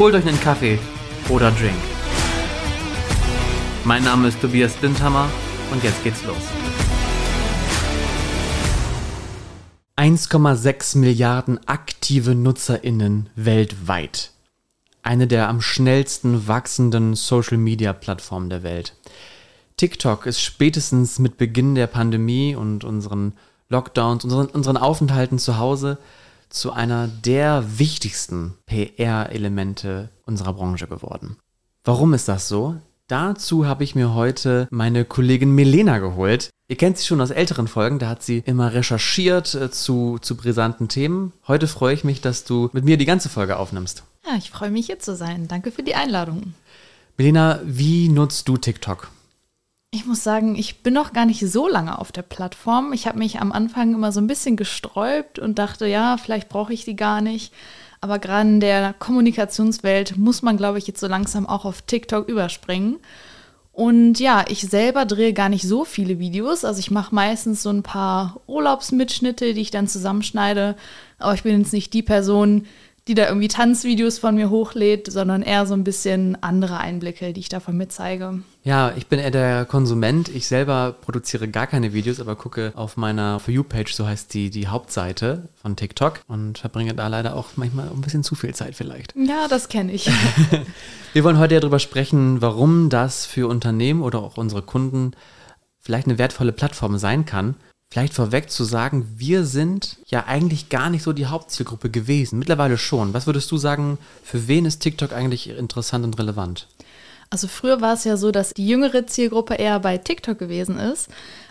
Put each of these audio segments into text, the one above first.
Holt euch einen Kaffee oder Drink. Mein Name ist Tobias Dindhammer und jetzt geht's los. 1,6 Milliarden aktive NutzerInnen weltweit. Eine der am schnellsten wachsenden Social-Media-Plattformen der Welt. TikTok ist spätestens mit Beginn der Pandemie und unseren Lockdowns, unseren, unseren Aufenthalten zu Hause zu einer der wichtigsten PR-Elemente unserer Branche geworden. Warum ist das so? Dazu habe ich mir heute meine Kollegin Melena geholt. Ihr kennt sie schon aus älteren Folgen, da hat sie immer recherchiert äh, zu, zu brisanten Themen. Heute freue ich mich, dass du mit mir die ganze Folge aufnimmst. Ja, ich freue mich hier zu sein. Danke für die Einladung. Melena, wie nutzt du TikTok? Ich muss sagen, ich bin noch gar nicht so lange auf der Plattform. Ich habe mich am Anfang immer so ein bisschen gesträubt und dachte, ja, vielleicht brauche ich die gar nicht. Aber gerade in der Kommunikationswelt muss man, glaube ich, jetzt so langsam auch auf TikTok überspringen. Und ja, ich selber drehe gar nicht so viele Videos. Also ich mache meistens so ein paar Urlaubsmitschnitte, die ich dann zusammenschneide. Aber ich bin jetzt nicht die Person, die da irgendwie Tanzvideos von mir hochlädt, sondern eher so ein bisschen andere Einblicke, die ich davon mitzeige. Ja, ich bin eher der Konsument. Ich selber produziere gar keine Videos, aber gucke auf meiner For You-Page, so heißt die, die Hauptseite von TikTok und verbringe da leider auch manchmal ein bisschen zu viel Zeit vielleicht. Ja, das kenne ich. Wir wollen heute ja darüber sprechen, warum das für Unternehmen oder auch unsere Kunden vielleicht eine wertvolle Plattform sein kann vielleicht vorweg zu sagen, wir sind ja eigentlich gar nicht so die Hauptzielgruppe gewesen. Mittlerweile schon. Was würdest du sagen, für wen ist TikTok eigentlich interessant und relevant? Also früher war es ja so, dass die jüngere Zielgruppe eher bei TikTok gewesen ist.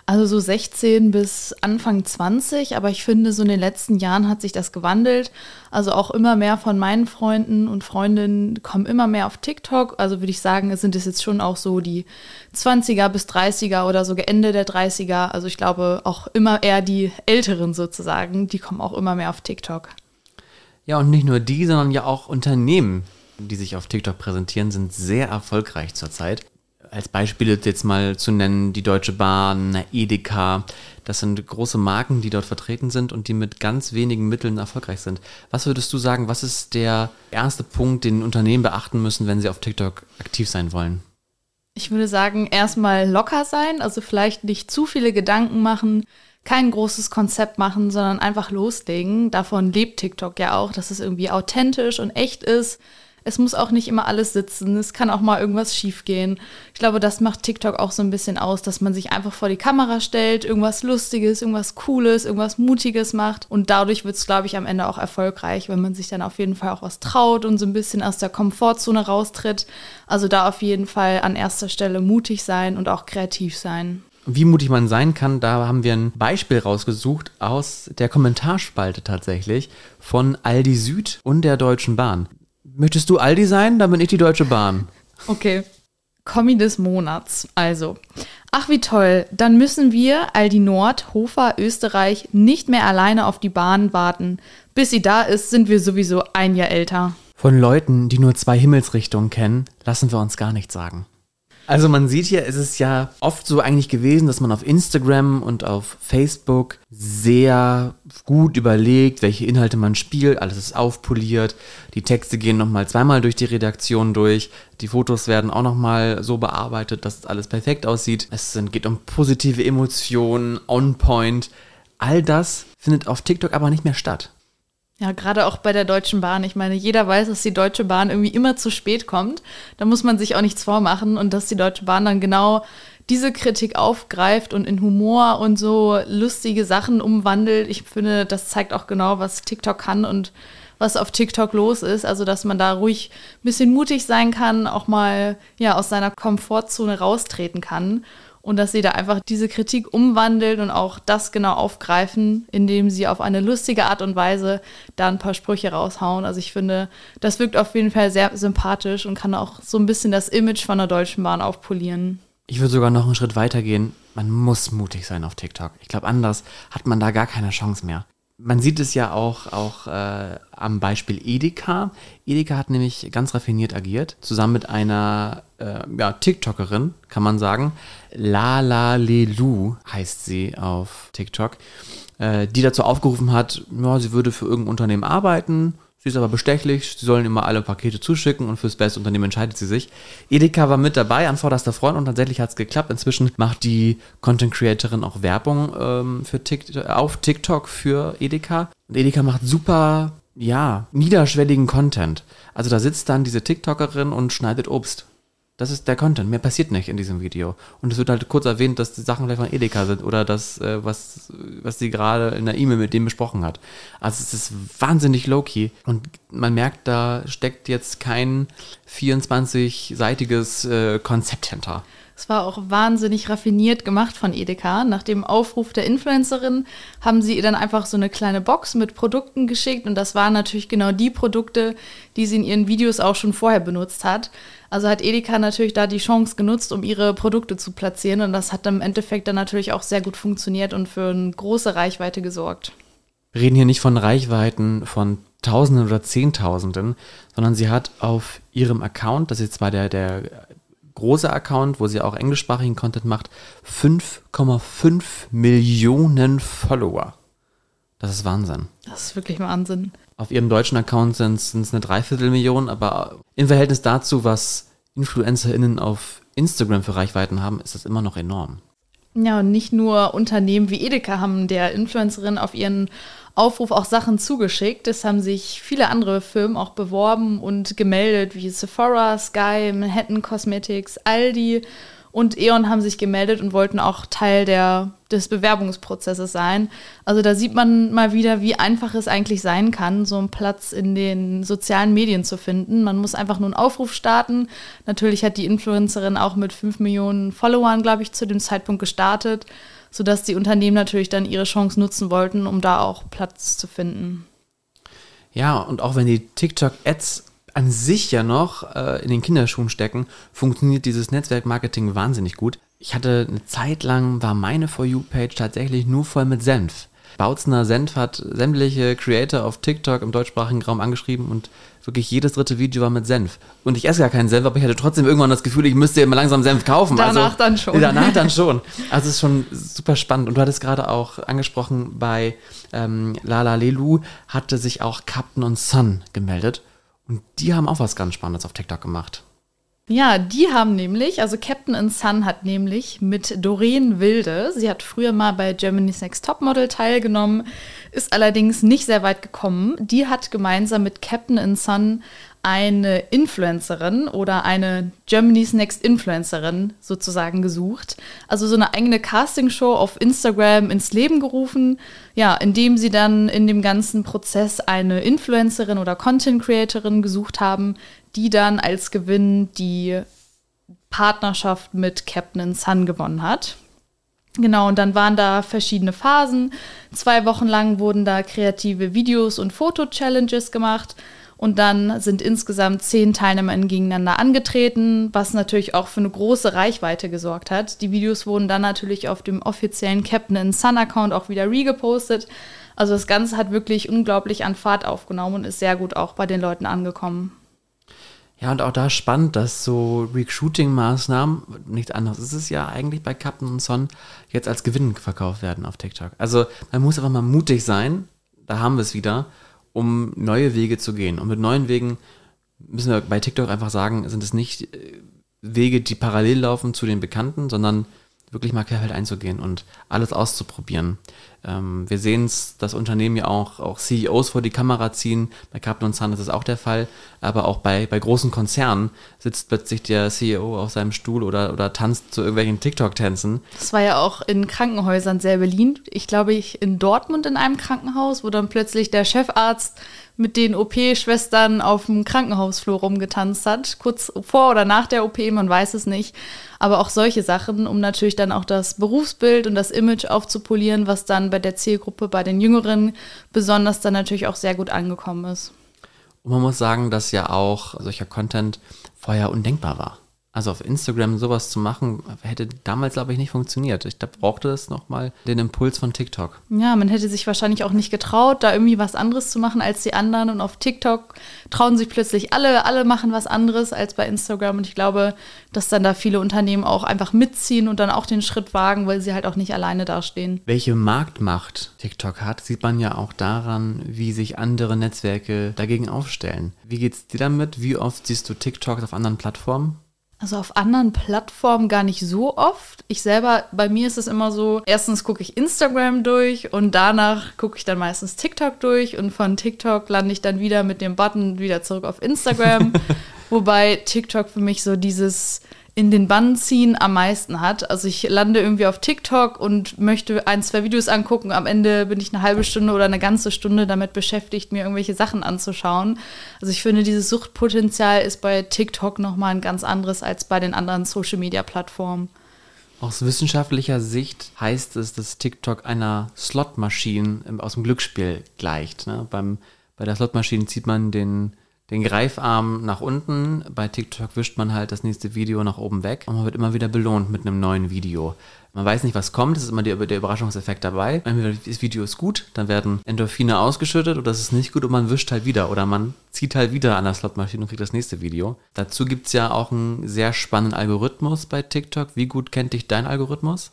Also so 16 bis Anfang 20, aber ich finde, so in den letzten Jahren hat sich das gewandelt. Also auch immer mehr von meinen Freunden und Freundinnen kommen immer mehr auf TikTok. Also würde ich sagen, sind es jetzt schon auch so die 20er bis 30er oder sogar Ende der 30er. Also ich glaube auch immer eher die Älteren sozusagen, die kommen auch immer mehr auf TikTok. Ja, und nicht nur die, sondern ja auch Unternehmen, die sich auf TikTok präsentieren, sind sehr erfolgreich zurzeit als Beispiele jetzt mal zu nennen, die Deutsche Bahn, Edeka, das sind große Marken, die dort vertreten sind und die mit ganz wenigen Mitteln erfolgreich sind. Was würdest du sagen, was ist der erste Punkt, den Unternehmen beachten müssen, wenn sie auf TikTok aktiv sein wollen? Ich würde sagen, erstmal locker sein, also vielleicht nicht zu viele Gedanken machen, kein großes Konzept machen, sondern einfach loslegen. Davon lebt TikTok ja auch, dass es irgendwie authentisch und echt ist es muss auch nicht immer alles sitzen. Es kann auch mal irgendwas schiefgehen. Ich glaube, das macht TikTok auch so ein bisschen aus, dass man sich einfach vor die Kamera stellt, irgendwas Lustiges, irgendwas Cooles, irgendwas Mutiges macht. Und dadurch wird es, glaube ich, am Ende auch erfolgreich, wenn man sich dann auf jeden Fall auch was traut und so ein bisschen aus der Komfortzone raustritt. Also da auf jeden Fall an erster Stelle mutig sein und auch kreativ sein. Wie mutig man sein kann, da haben wir ein Beispiel rausgesucht aus der Kommentarspalte tatsächlich von Aldi Süd und der Deutschen Bahn. Möchtest du Aldi sein? Dann bin ich die Deutsche Bahn. Okay. Kommi des Monats. Also, ach wie toll, dann müssen wir, Aldi Nord, Hofer, Österreich, nicht mehr alleine auf die Bahn warten. Bis sie da ist, sind wir sowieso ein Jahr älter. Von Leuten, die nur zwei Himmelsrichtungen kennen, lassen wir uns gar nichts sagen. Also man sieht hier, es ist ja oft so eigentlich gewesen, dass man auf Instagram und auf Facebook sehr gut überlegt, welche Inhalte man spielt, alles ist aufpoliert, die Texte gehen nochmal zweimal durch die Redaktion durch, die Fotos werden auch nochmal so bearbeitet, dass alles perfekt aussieht. Es geht um positive Emotionen, on point. All das findet auf TikTok aber nicht mehr statt. Ja, gerade auch bei der Deutschen Bahn. Ich meine, jeder weiß, dass die Deutsche Bahn irgendwie immer zu spät kommt. Da muss man sich auch nichts vormachen und dass die Deutsche Bahn dann genau diese Kritik aufgreift und in Humor und so lustige Sachen umwandelt. Ich finde, das zeigt auch genau, was TikTok kann und was auf TikTok los ist. Also, dass man da ruhig ein bisschen mutig sein kann, auch mal ja, aus seiner Komfortzone raustreten kann und dass sie da einfach diese Kritik umwandeln und auch das genau aufgreifen, indem sie auf eine lustige Art und Weise da ein paar Sprüche raushauen. Also ich finde, das wirkt auf jeden Fall sehr sympathisch und kann auch so ein bisschen das Image von der Deutschen Bahn aufpolieren. Ich würde sogar noch einen Schritt weiter gehen. Man muss mutig sein auf TikTok. Ich glaube, anders hat man da gar keine Chance mehr. Man sieht es ja auch, auch äh, am Beispiel Edeka. Edeka hat nämlich ganz raffiniert agiert, zusammen mit einer äh, ja, TikTokerin, kann man sagen. Lala Lelu heißt sie auf TikTok, äh, die dazu aufgerufen hat, ja, sie würde für irgendein Unternehmen arbeiten, Sie ist aber bestechlich, sie sollen immer alle Pakete zuschicken und fürs beste Unternehmen entscheidet sie sich. Edeka war mit dabei an vorderster Front und tatsächlich hat es geklappt. Inzwischen macht die Content Creatorin auch Werbung ähm, für TikTok, auf TikTok für Edeka. Und Edeka macht super, ja, niederschwelligen Content. Also da sitzt dann diese TikTokerin und schneidet Obst. Das ist der Content. Mehr passiert nicht in diesem Video. Und es wird halt kurz erwähnt, dass die Sachen vielleicht von Edeka sind oder das, äh, was, was sie gerade in der E-Mail mit dem besprochen hat. Also es ist wahnsinnig low-key. Und man merkt, da steckt jetzt kein 24-seitiges äh, Konzept hinter. Es war auch wahnsinnig raffiniert gemacht von Edeka. Nach dem Aufruf der Influencerin haben sie ihr dann einfach so eine kleine Box mit Produkten geschickt und das waren natürlich genau die Produkte, die sie in ihren Videos auch schon vorher benutzt hat. Also hat Edeka natürlich da die Chance genutzt, um ihre Produkte zu platzieren und das hat im Endeffekt dann natürlich auch sehr gut funktioniert und für eine große Reichweite gesorgt. Wir reden hier nicht von Reichweiten von Tausenden oder Zehntausenden, sondern sie hat auf ihrem Account, das ist zwar der, der großer Account, wo sie auch englischsprachigen Content macht, 5,5 Millionen Follower. Das ist Wahnsinn. Das ist wirklich Wahnsinn. Auf ihrem deutschen Account sind es eine Dreiviertelmillion, aber im Verhältnis dazu, was InfluencerInnen auf Instagram für Reichweiten haben, ist das immer noch enorm. Ja, und nicht nur Unternehmen wie Edeka haben der Influencerin auf ihren Aufruf auch Sachen zugeschickt. Es haben sich viele andere Firmen auch beworben und gemeldet, wie Sephora, Sky, Manhattan Cosmetics, Aldi und E.ON haben sich gemeldet und wollten auch Teil der, des Bewerbungsprozesses sein. Also da sieht man mal wieder, wie einfach es eigentlich sein kann, so einen Platz in den sozialen Medien zu finden. Man muss einfach nur einen Aufruf starten. Natürlich hat die Influencerin auch mit 5 Millionen Followern, glaube ich, zu dem Zeitpunkt gestartet sodass die Unternehmen natürlich dann ihre Chance nutzen wollten, um da auch Platz zu finden. Ja, und auch wenn die TikTok-Ads an sich ja noch äh, in den Kinderschuhen stecken, funktioniert dieses Netzwerkmarketing wahnsinnig gut. Ich hatte eine Zeit lang, war meine For You-Page tatsächlich nur voll mit Senf. Bautzner Senf hat sämtliche Creator auf TikTok im deutschsprachigen Raum angeschrieben und wirklich jedes dritte Video war mit Senf. Und ich esse gar keinen Senf, aber ich hatte trotzdem irgendwann das Gefühl, ich müsste immer langsam Senf kaufen. Danach also, dann schon. Danach dann schon. Also es ist schon super spannend. Und du hattest gerade auch angesprochen, bei ähm, Lala Lelu hatte sich auch Captain und Sun gemeldet. Und die haben auch was ganz Spannendes auf TikTok gemacht. Ja, die haben nämlich, also Captain and Sun hat nämlich mit Doreen Wilde, sie hat früher mal bei Germany's Next Topmodel teilgenommen, ist allerdings nicht sehr weit gekommen. Die hat gemeinsam mit Captain and Sun eine Influencerin oder eine Germany's Next Influencerin sozusagen gesucht. Also so eine eigene Castingshow auf Instagram ins Leben gerufen, ja, indem sie dann in dem ganzen Prozess eine Influencerin oder Content Creatorin gesucht haben, die dann als Gewinn die Partnerschaft mit Captain Sun gewonnen hat. Genau, und dann waren da verschiedene Phasen. Zwei Wochen lang wurden da kreative Videos und Foto-Challenges gemacht. Und dann sind insgesamt zehn Teilnehmer gegeneinander angetreten, was natürlich auch für eine große Reichweite gesorgt hat. Die Videos wurden dann natürlich auf dem offiziellen Captain Sun Account auch wieder regepostet. Also das Ganze hat wirklich unglaublich an Fahrt aufgenommen und ist sehr gut auch bei den Leuten angekommen. Ja, und auch da spannend, dass so Recruiting-Maßnahmen, nichts anderes ist es ja eigentlich bei Captain und Son, jetzt als Gewinn verkauft werden auf TikTok. Also man muss einfach mal mutig sein, da haben wir es wieder, um neue Wege zu gehen. Und mit neuen Wegen müssen wir bei TikTok einfach sagen, sind es nicht äh, Wege, die parallel laufen zu den Bekannten, sondern wirklich mal querfeld einzugehen und alles auszuprobieren. Ähm, wir sehen es, dass Unternehmen ja auch, auch CEOs vor die Kamera ziehen. Bei Captain und Sun ist das auch der Fall. Aber auch bei, bei großen Konzernen sitzt plötzlich der CEO auf seinem Stuhl oder, oder tanzt zu irgendwelchen TikTok-Tänzen. Das war ja auch in Krankenhäusern sehr beliebt. Ich glaube, ich in Dortmund in einem Krankenhaus, wo dann plötzlich der Chefarzt mit den OP-Schwestern auf dem Krankenhausflur rumgetanzt hat, kurz vor oder nach der OP, man weiß es nicht. Aber auch solche Sachen, um natürlich dann auch das Berufsbild und das Image aufzupolieren, was dann bei der Zielgruppe, bei den Jüngeren besonders dann natürlich auch sehr gut angekommen ist. Und man muss sagen, dass ja auch solcher Content vorher undenkbar war. Also auf Instagram sowas zu machen, hätte damals, glaube ich, nicht funktioniert. Ich, da brauchte es nochmal den Impuls von TikTok. Ja, man hätte sich wahrscheinlich auch nicht getraut, da irgendwie was anderes zu machen als die anderen. Und auf TikTok trauen sich plötzlich alle, alle machen was anderes als bei Instagram. Und ich glaube, dass dann da viele Unternehmen auch einfach mitziehen und dann auch den Schritt wagen, weil sie halt auch nicht alleine dastehen. Welche Marktmacht TikTok hat, sieht man ja auch daran, wie sich andere Netzwerke dagegen aufstellen. Wie geht's dir damit? Wie oft siehst du TikTok auf anderen Plattformen? Also auf anderen Plattformen gar nicht so oft. Ich selber, bei mir ist es immer so, erstens gucke ich Instagram durch und danach gucke ich dann meistens TikTok durch und von TikTok lande ich dann wieder mit dem Button wieder zurück auf Instagram. Wobei TikTok für mich so dieses in den Bann ziehen am meisten hat. Also ich lande irgendwie auf TikTok und möchte ein, zwei Videos angucken. Am Ende bin ich eine halbe Stunde oder eine ganze Stunde damit beschäftigt, mir irgendwelche Sachen anzuschauen. Also ich finde, dieses Suchtpotenzial ist bei TikTok nochmal ein ganz anderes als bei den anderen Social-Media-Plattformen. Aus wissenschaftlicher Sicht heißt es, dass TikTok einer Slotmaschine aus dem Glücksspiel gleicht. Ne? Beim, bei der Slotmaschine zieht man den den Greifarm nach unten. Bei TikTok wischt man halt das nächste Video nach oben weg und man wird immer wieder belohnt mit einem neuen Video. Man weiß nicht, was kommt, es ist immer der, der Überraschungseffekt dabei. Entweder das Video ist gut, dann werden Endorphine ausgeschüttet oder es ist nicht gut und man wischt halt wieder oder man zieht halt wieder an der Slotmaschine und kriegt das nächste Video. Dazu gibt es ja auch einen sehr spannenden Algorithmus bei TikTok. Wie gut kennt dich dein Algorithmus?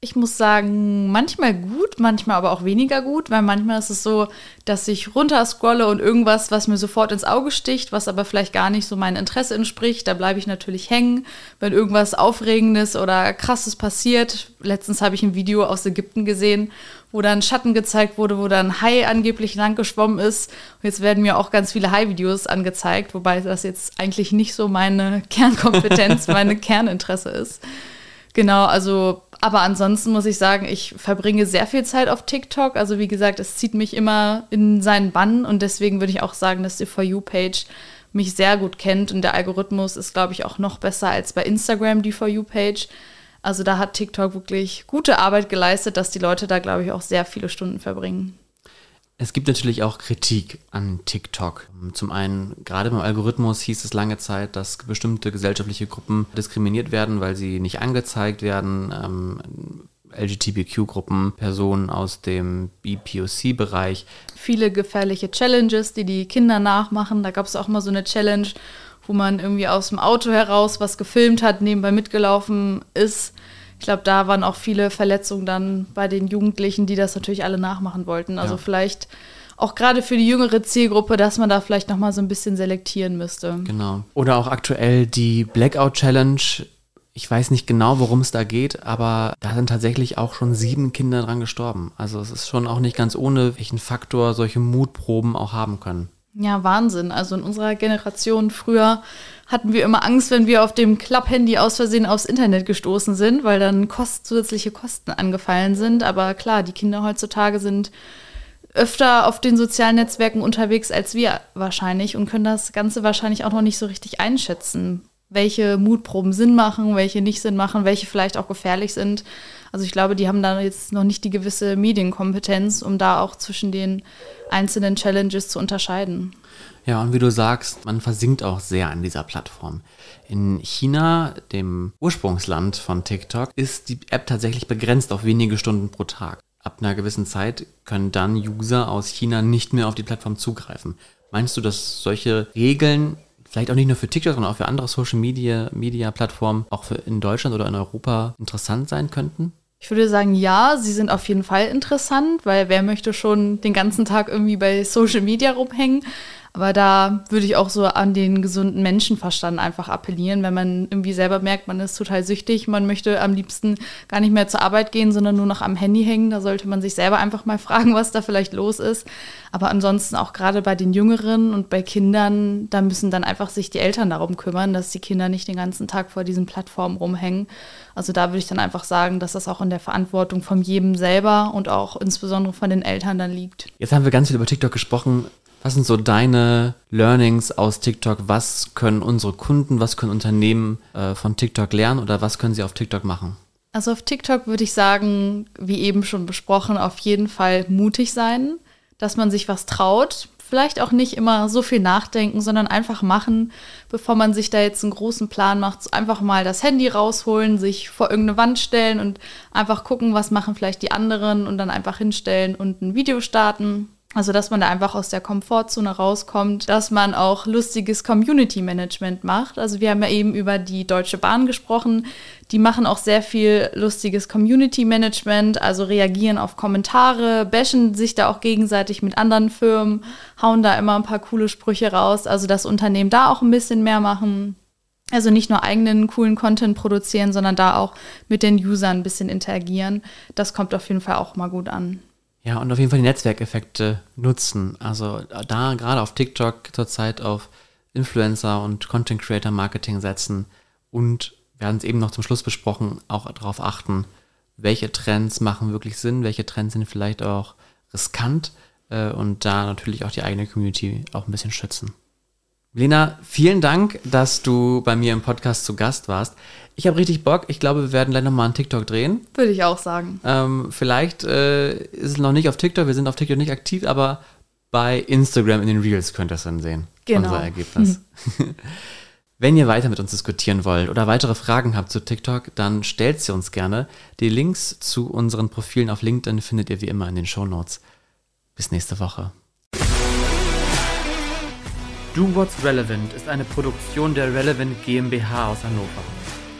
Ich muss sagen, manchmal gut, manchmal aber auch weniger gut, weil manchmal ist es so, dass ich runterscrolle und irgendwas, was mir sofort ins Auge sticht, was aber vielleicht gar nicht so mein Interesse entspricht, da bleibe ich natürlich hängen. Wenn irgendwas Aufregendes oder Krasses passiert, letztens habe ich ein Video aus Ägypten gesehen, wo dann Schatten gezeigt wurde, wo dann Hai angeblich lang geschwommen ist. Und jetzt werden mir auch ganz viele Hai-Videos angezeigt, wobei das jetzt eigentlich nicht so meine Kernkompetenz, meine Kerninteresse ist. Genau, also aber ansonsten muss ich sagen, ich verbringe sehr viel Zeit auf TikTok. Also wie gesagt, es zieht mich immer in seinen Bann und deswegen würde ich auch sagen, dass die For You-Page mich sehr gut kennt und der Algorithmus ist, glaube ich, auch noch besser als bei Instagram die For You-Page. Also da hat TikTok wirklich gute Arbeit geleistet, dass die Leute da, glaube ich, auch sehr viele Stunden verbringen. Es gibt natürlich auch Kritik an TikTok. Zum einen, gerade beim Algorithmus hieß es lange Zeit, dass bestimmte gesellschaftliche Gruppen diskriminiert werden, weil sie nicht angezeigt werden. Ähm, LGBTQ-Gruppen, Personen aus dem BPOC-Bereich. Viele gefährliche Challenges, die die Kinder nachmachen. Da gab es auch mal so eine Challenge, wo man irgendwie aus dem Auto heraus was gefilmt hat, nebenbei mitgelaufen ist ich glaube, da waren auch viele Verletzungen dann bei den Jugendlichen, die das natürlich alle nachmachen wollten. Also ja. vielleicht auch gerade für die jüngere Zielgruppe, dass man da vielleicht noch mal so ein bisschen selektieren müsste. Genau. Oder auch aktuell die Blackout Challenge. Ich weiß nicht genau, worum es da geht, aber da sind tatsächlich auch schon sieben Kinder dran gestorben. Also es ist schon auch nicht ganz ohne, welchen Faktor solche Mutproben auch haben können. Ja, Wahnsinn. Also in unserer Generation früher hatten wir immer Angst, wenn wir auf dem Klapphandy aus Versehen aufs Internet gestoßen sind, weil dann kost zusätzliche Kosten angefallen sind. Aber klar, die Kinder heutzutage sind öfter auf den sozialen Netzwerken unterwegs als wir wahrscheinlich und können das Ganze wahrscheinlich auch noch nicht so richtig einschätzen, welche Mutproben Sinn machen, welche nicht Sinn machen, welche vielleicht auch gefährlich sind. Also ich glaube, die haben da jetzt noch nicht die gewisse Medienkompetenz, um da auch zwischen den einzelnen Challenges zu unterscheiden. Ja, und wie du sagst, man versinkt auch sehr an dieser Plattform. In China, dem Ursprungsland von TikTok, ist die App tatsächlich begrenzt auf wenige Stunden pro Tag. Ab einer gewissen Zeit können dann User aus China nicht mehr auf die Plattform zugreifen. Meinst du, dass solche Regeln vielleicht auch nicht nur für TikTok, sondern auch für andere Social Media, Media Plattformen, auch für in Deutschland oder in Europa interessant sein könnten? Ich würde sagen, ja, sie sind auf jeden Fall interessant, weil wer möchte schon den ganzen Tag irgendwie bei Social Media rumhängen? Aber da würde ich auch so an den gesunden Menschenverstand einfach appellieren, wenn man irgendwie selber merkt, man ist total süchtig, man möchte am liebsten gar nicht mehr zur Arbeit gehen, sondern nur noch am Handy hängen. Da sollte man sich selber einfach mal fragen, was da vielleicht los ist. Aber ansonsten auch gerade bei den Jüngeren und bei Kindern, da müssen dann einfach sich die Eltern darum kümmern, dass die Kinder nicht den ganzen Tag vor diesen Plattformen rumhängen. Also da würde ich dann einfach sagen, dass das auch in der Verantwortung von jedem selber und auch insbesondere von den Eltern dann liegt. Jetzt haben wir ganz viel über TikTok gesprochen Was sind so deine Learnings aus TikTok? Was können unsere Kunden, was können Unternehmen äh, von TikTok lernen oder was können sie auf TikTok machen? Also auf TikTok würde ich sagen, wie eben schon besprochen, auf jeden Fall mutig sein, dass man sich was traut. Vielleicht auch nicht immer so viel nachdenken, sondern einfach machen, bevor man sich da jetzt einen großen Plan macht. Einfach mal das Handy rausholen, sich vor irgendeine Wand stellen und einfach gucken, was machen vielleicht die anderen und dann einfach hinstellen und ein Video starten. Also, dass man da einfach aus der Komfortzone rauskommt, dass man auch lustiges Community Management macht. Also, wir haben ja eben über die Deutsche Bahn gesprochen. Die machen auch sehr viel lustiges Community Management, also reagieren auf Kommentare, bashen sich da auch gegenseitig mit anderen Firmen, hauen da immer ein paar coole Sprüche raus. Also, das Unternehmen da auch ein bisschen mehr machen. Also nicht nur eigenen coolen Content produzieren, sondern da auch mit den Usern ein bisschen interagieren. Das kommt auf jeden Fall auch mal gut an. Ja, und auf jeden Fall die Netzwerkeffekte nutzen. Also da gerade auf TikTok zurzeit auf Influencer und Content Creator Marketing setzen und wir haben es eben noch zum Schluss besprochen, auch darauf achten, welche Trends machen wirklich Sinn, welche Trends sind vielleicht auch riskant äh, und da natürlich auch die eigene Community auch ein bisschen schützen. Lena, vielen Dank, dass du bei mir im Podcast zu Gast warst. Ich habe richtig Bock. Ich glaube, wir werden gleich nochmal einen TikTok drehen. Würde ich auch sagen. Ähm, vielleicht äh, ist es noch nicht auf TikTok, wir sind auf TikTok nicht aktiv, aber bei Instagram in den Reels könnt ihr es dann sehen. Genau. Unser Ergebnis. Wenn ihr weiter mit uns diskutieren wollt oder weitere Fragen habt zu TikTok, dann stellt sie uns gerne. Die Links zu unseren Profilen auf LinkedIn findet ihr wie immer in den Show Notes. Bis nächste Woche. Do What's Relevant ist eine Produktion der Relevant GmbH aus Hannover.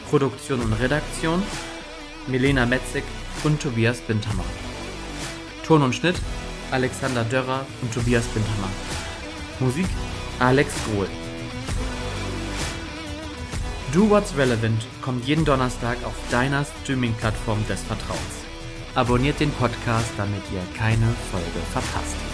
Produktion und Redaktion Milena Metzig und Tobias Bintermann. Ton und Schnitt Alexander Dörrer und Tobias Bintermann. Musik Alex Grohl. Do What's Relevant kommt jeden Donnerstag auf deiner Streaming-Plattform des Vertrauens. Abonniert den Podcast, damit ihr keine Folge verpasst.